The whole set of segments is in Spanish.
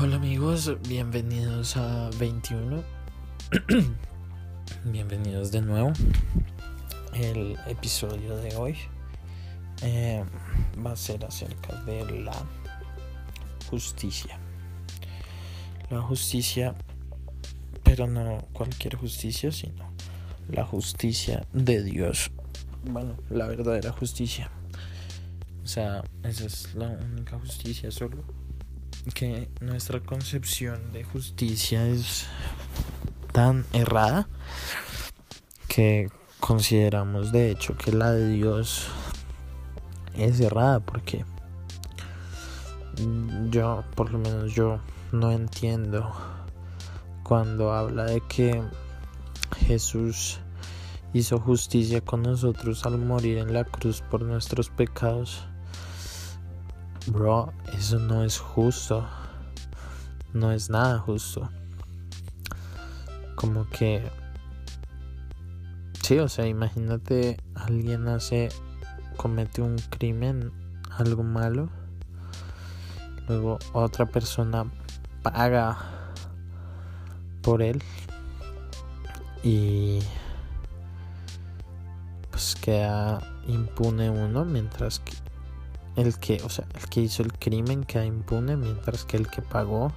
Hola amigos, bienvenidos a 21. bienvenidos de nuevo. El episodio de hoy eh, va a ser acerca de la justicia. La justicia, pero no cualquier justicia, sino la justicia de Dios. Bueno, la verdadera justicia. O sea, esa es la única justicia solo que nuestra concepción de justicia es tan errada que consideramos de hecho que la de Dios es errada porque yo, por lo menos yo no entiendo cuando habla de que Jesús hizo justicia con nosotros al morir en la cruz por nuestros pecados Bro, eso no es justo. No es nada justo. Como que... Sí, o sea, imagínate alguien hace, comete un crimen, algo malo. Luego otra persona paga por él. Y pues queda impune uno mientras que el que, o sea, el que hizo el crimen queda impune, mientras que el que pagó,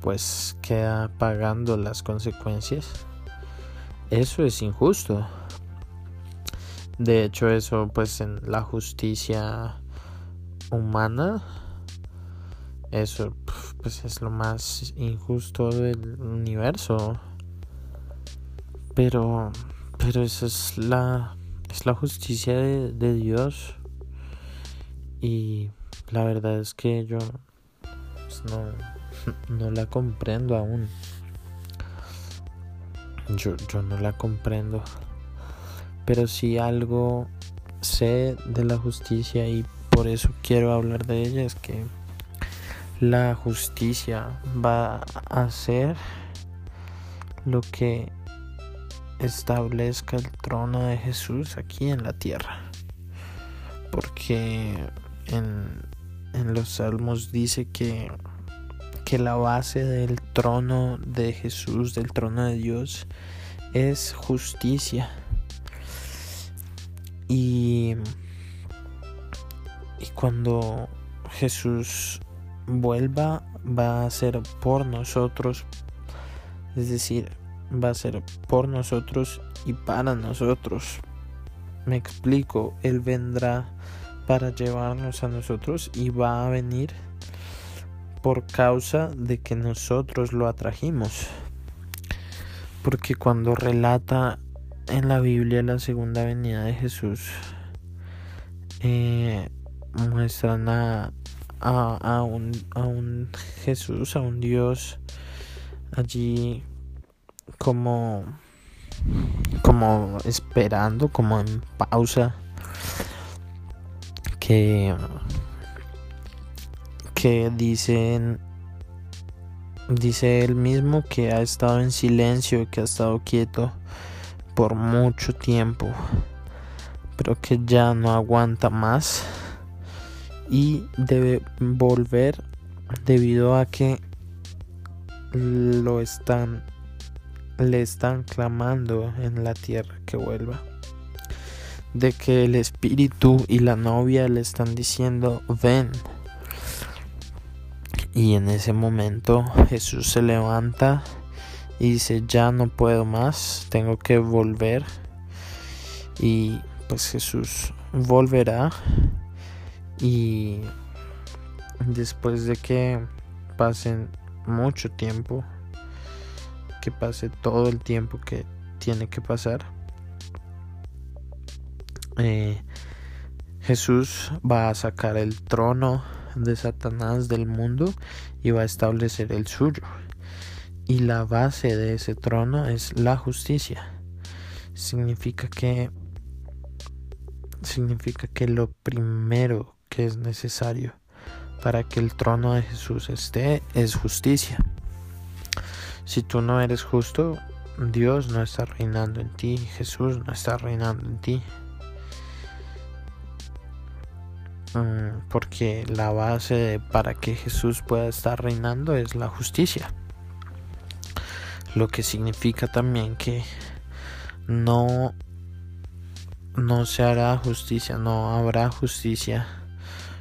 pues queda pagando las consecuencias. Eso es injusto. De hecho, eso, pues en la justicia humana, eso, pues es lo más injusto del universo. Pero, pero esa es la, es la justicia de, de Dios. Y la verdad es que yo pues, no, no la comprendo aún. Yo, yo no la comprendo. Pero si algo sé de la justicia y por eso quiero hablar de ella es que la justicia va a hacer lo que establezca el trono de Jesús aquí en la tierra. Porque en, los salmos dice que, que la base del trono de Jesús, del trono de Dios, es justicia. Y, y cuando Jesús vuelva, va a ser por nosotros. Es decir, va a ser por nosotros y para nosotros. Me explico, Él vendrá para llevarnos a nosotros y va a venir por causa de que nosotros lo atrajimos. Porque cuando relata en la Biblia la segunda venida de Jesús, eh, muestran a, a, un, a un Jesús, a un Dios allí como, como esperando, como en pausa que, que dicen dice él mismo que ha estado en silencio que ha estado quieto por mucho tiempo pero que ya no aguanta más y debe volver debido a que lo están le están clamando en la tierra que vuelva de que el espíritu y la novia le están diciendo ven. Y en ese momento Jesús se levanta y dice ya no puedo más, tengo que volver. Y pues Jesús volverá y después de que pasen mucho tiempo, que pase todo el tiempo que tiene que pasar, eh, Jesús va a sacar el trono de Satanás del mundo y va a establecer el suyo. Y la base de ese trono es la justicia. Significa que significa que lo primero que es necesario para que el trono de Jesús esté es justicia. Si tú no eres justo, Dios no está reinando en ti, Jesús no está reinando en ti. Porque la base para que Jesús pueda estar reinando es la justicia. Lo que significa también que no no se hará justicia, no habrá justicia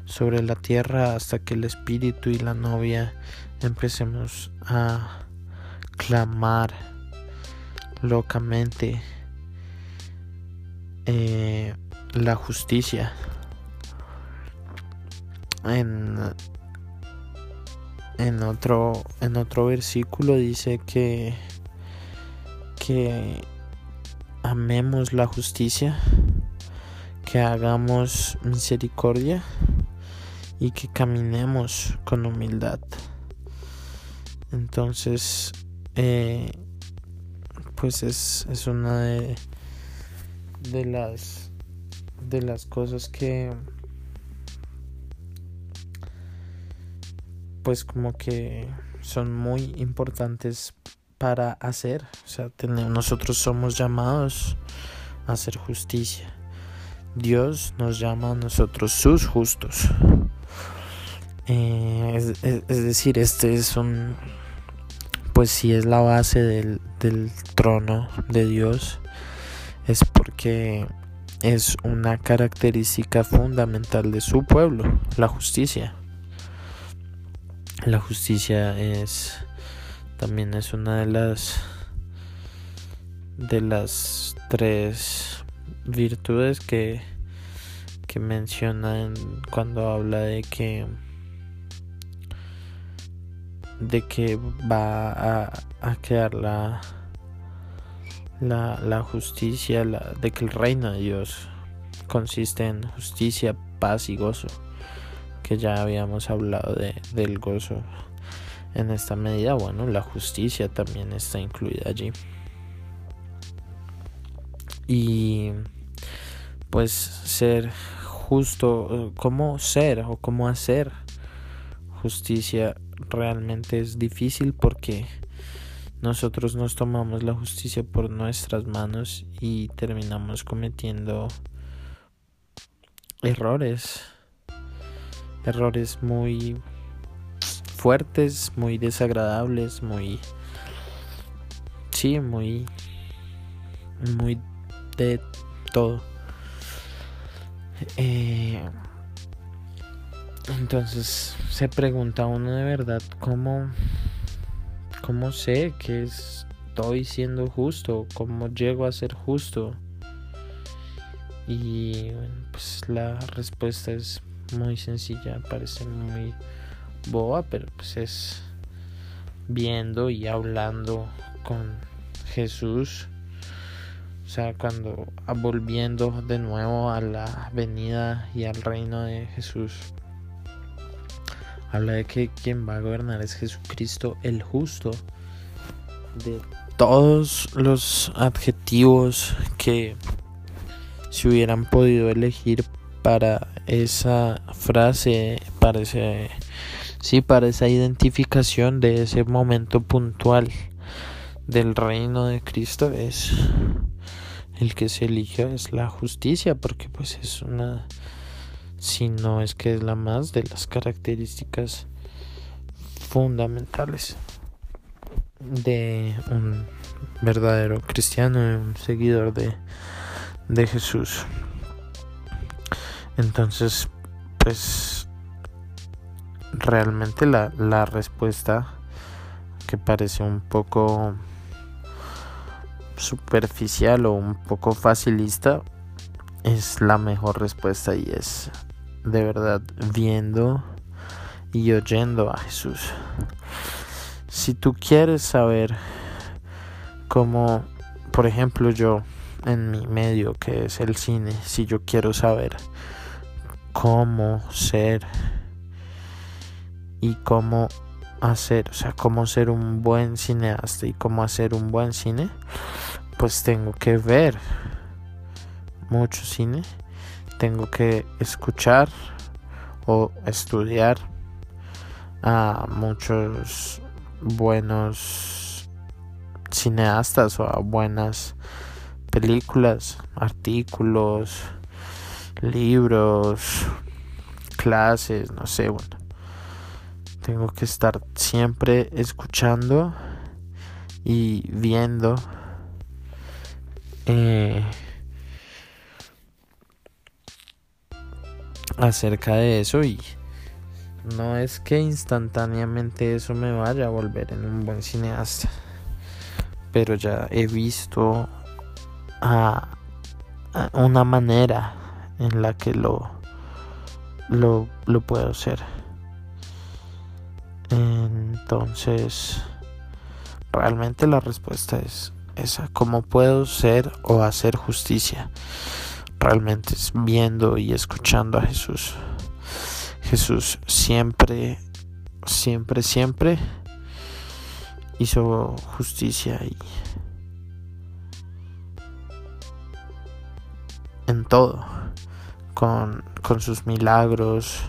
sobre la tierra hasta que el espíritu y la novia empecemos a clamar locamente eh, la justicia en, en otro en otro versículo dice que que amemos la justicia que hagamos misericordia y que caminemos con humildad. Entonces eh, pues es, es una de, de las de las cosas que pues como que son muy importantes para hacer o sea nosotros somos llamados a hacer justicia Dios nos llama a nosotros sus justos eh, es, decir este es un pues si es la base del, del trono de Dios es porque es una característica fundamental de su pueblo, la justicia. La justicia es también es una de las de las tres virtudes que que menciona cuando habla de que de que va a, a quedar la la, la justicia, la, de que el reino de Dios consiste en justicia, paz y gozo, que ya habíamos hablado de, del gozo en esta medida, bueno, la justicia también está incluida allí. Y pues ser justo, cómo ser o cómo hacer justicia realmente es difícil porque nosotros nos tomamos la justicia por nuestras manos y terminamos cometiendo errores. Errores muy fuertes, muy desagradables, muy... Sí, muy... Muy de todo. Eh, entonces se pregunta uno de verdad cómo ¿Cómo sé que estoy siendo justo? ¿Cómo llego a ser justo? Y pues la respuesta es muy sencilla, parece muy boa, pero pues es viendo y hablando con Jesús. O sea, cuando volviendo de nuevo a la venida y al reino de Jesús habla de que quien va a gobernar es Jesucristo el justo. De todos los adjetivos que se hubieran podido elegir para esa frase, para ese, sí, para esa identificación de ese momento puntual del reino de Cristo es el que se elige es la justicia porque pues es una si no es que es la más de las características fundamentales de un verdadero cristiano, un seguidor de, de Jesús. Entonces, pues realmente la, la respuesta que parece un poco superficial o un poco facilista es la mejor respuesta y es de verdad viendo y oyendo a Jesús. Si tú quieres saber cómo, por ejemplo, yo en mi medio que es el cine, si yo quiero saber cómo ser y cómo hacer, o sea, cómo ser un buen cineasta y cómo hacer un buen cine, pues tengo que ver mucho cine tengo que escuchar o estudiar a muchos buenos cineastas o a buenas películas, artículos, libros, clases, no sé, bueno. Tengo que estar siempre escuchando y viendo eh, acerca de eso y no es que instantáneamente eso me vaya a volver en un buen cineasta, pero ya he visto a, una manera en la que lo, lo, puedo hacer. Entonces, realmente la respuesta es esa, ¿cómo puedo ser o hacer justicia? Realmente es viendo y escuchando a Jesús. Jesús siempre, siempre, siempre hizo justicia y en todo, con, con sus milagros,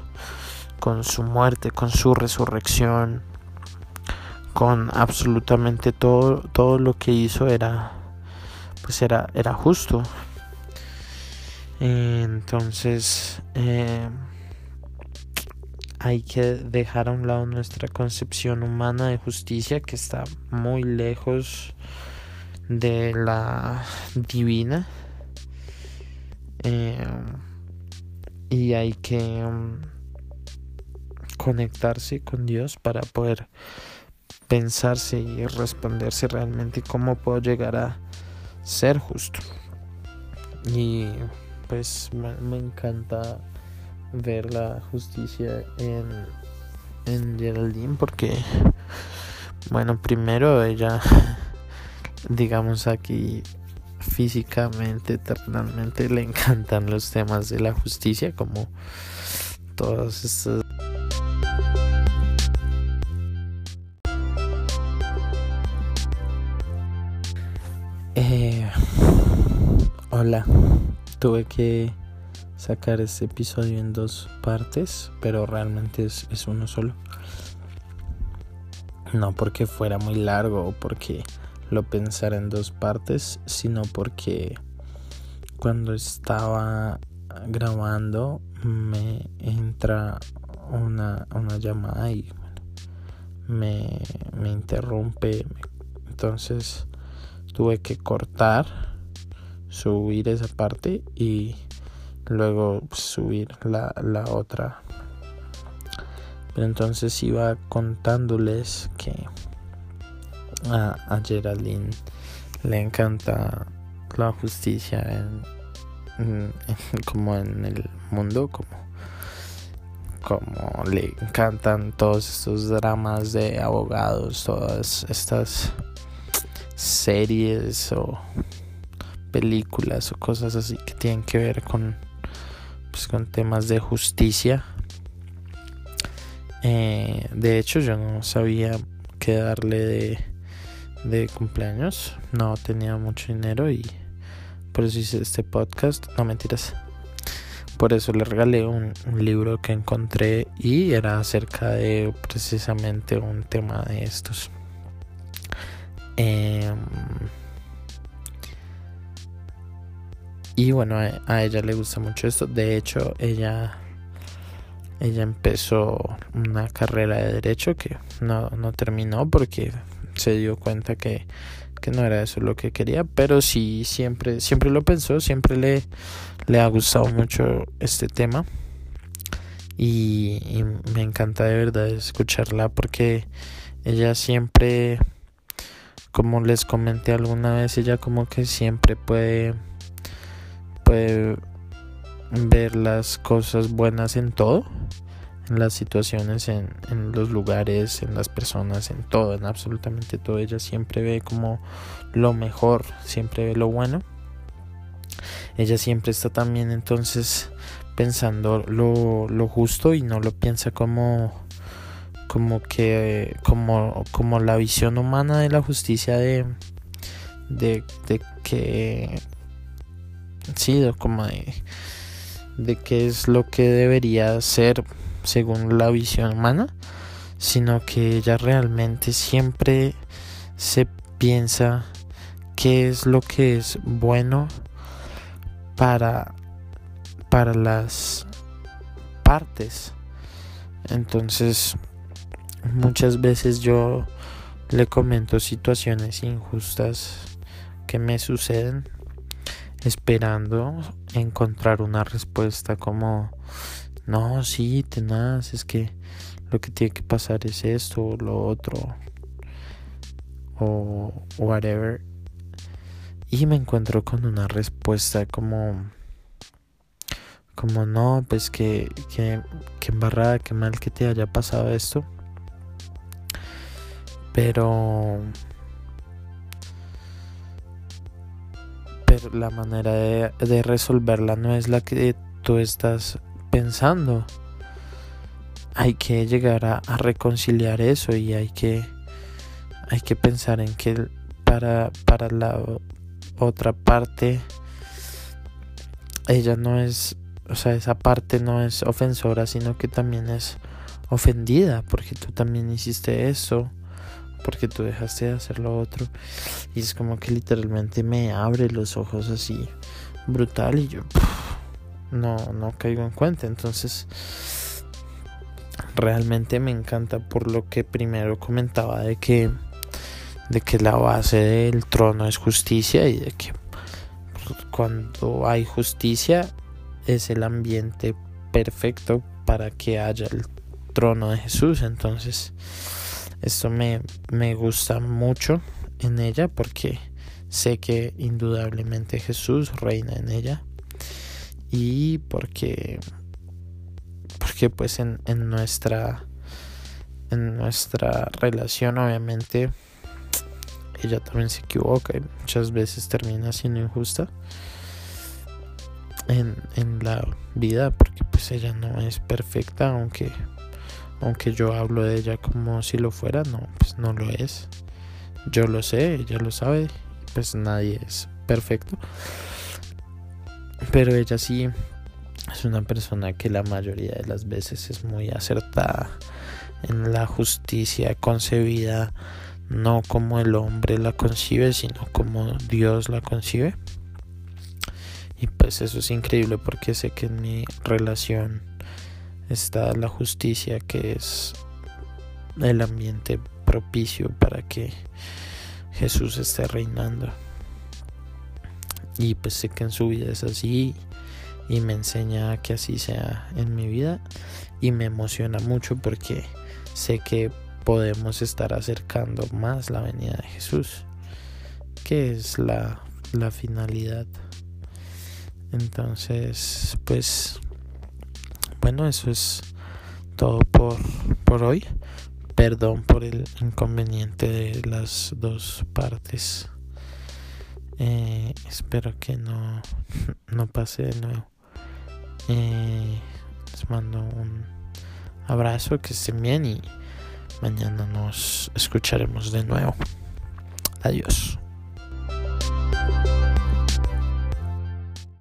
con su muerte, con su resurrección, con absolutamente todo, todo lo que hizo era, pues era, era justo. Entonces, eh, hay que dejar a un lado nuestra concepción humana de justicia que está muy lejos de la divina eh, y hay que um, conectarse con Dios para poder pensarse y responderse realmente cómo puedo llegar a ser justo. Y pues me encanta ver la justicia en, en Geraldine porque, bueno, primero ella, digamos aquí, físicamente, eternamente le encantan los temas de la justicia, como todas estas... Eh, hola, tuve que sacar este episodio en dos partes, pero realmente es, uno solo. No porque fuera muy largo o porque lo pensara en dos partes, sino porque cuando estaba grabando me entra una, una llamada y me, me interrumpe. Entonces tuve que cortar, subir esa parte y luego subir la, la otra. Pero entonces iba contándoles que a, Geraldine le encanta la justicia en, como en el mundo, como, como le encantan todos estos dramas de abogados, todas estas series o películas o cosas así que tienen que ver con pues, con temas de justicia. Eh, de hecho, yo no sabía qué darle de, de cumpleaños. No tenía mucho dinero y por eso hice este podcast. No mentiras. Por eso le regalé un, libro que encontré y era acerca de precisamente un tema de estos. Eh, Y bueno, a, ella le gusta mucho esto. De hecho, ella, ella empezó una carrera de derecho que no, no terminó porque se dio cuenta que, que, no era eso lo que quería. Pero sí, siempre, siempre lo pensó, siempre le, le ha gustado mucho este tema. Y, me encanta de verdad escucharla porque ella siempre, como les comenté alguna vez, ella como que siempre puede puede ver las cosas buenas en todo, en las situaciones, en, los lugares, en las personas, en todo, en absolutamente todo. Ella siempre ve como lo mejor, siempre ve lo bueno. Ella siempre está también entonces pensando lo, lo justo y no lo piensa como como que como como la visión humana de la justicia de de, de que sí, como de, de qué es lo que debería ser según la visión humana, sino que ella realmente siempre se piensa qué es lo que es bueno para para las partes. Entonces, muchas veces yo le comento situaciones injustas que me suceden esperando encontrar una respuesta como no, sí, tenaz, es que lo que tiene que pasar es esto o lo otro o whatever y me encuentro con una respuesta como como no, pues que, que, que embarrada, que mal que te haya pasado esto. Pero pero la manera de, de, resolverla no es la que tú estás pensando. Hay que llegar a, reconciliar eso y hay que hay que pensar en que para, para la otra parte ella no es o sea, esa parte no es ofensora, sino que también es ofendida porque tú también hiciste eso, porque tú dejaste de hacer lo otro. Y es como que literalmente me abre los ojos así brutal y yo no, no caigo en cuenta. Entonces, realmente me encanta por lo que primero comentaba de que de que la base del trono es justicia y de que cuando hay justicia es el ambiente perfecto para que haya el trono de Jesús. Entonces, esto me, me gusta mucho en ella porque sé que indudablemente Jesús reina en ella y porque porque pues en, en nuestra en nuestra relación obviamente ella también se equivoca y muchas veces termina siendo injusta en, en la vida porque pues ella no es perfecta aunque aunque yo hablo de ella como si lo fuera no pues no lo es. Yo lo sé ella lo sabe pues nadie es perfecto pero ella sí es una persona que la mayoría de las veces es muy acertada en la justicia concebida no como el hombre la concibe sino como Dios la concibe y pues eso es increíble porque sé que en mi relación está la justicia que es el ambiente propicio para que Jesús esté reinando. Y pues sé que en su vida es así y me enseña que así sea en mi vida y me emociona mucho porque sé que podemos estar acercando más la venida de Jesús, que es la, la finalidad. Entonces, pues, bueno, eso es todo por, por hoy. Perdón por el inconveniente de las dos partes. Eh, espero que no, no pase de nuevo. Eh, les mando un abrazo, que estén bien y mañana nos escucharemos de nuevo. Adiós.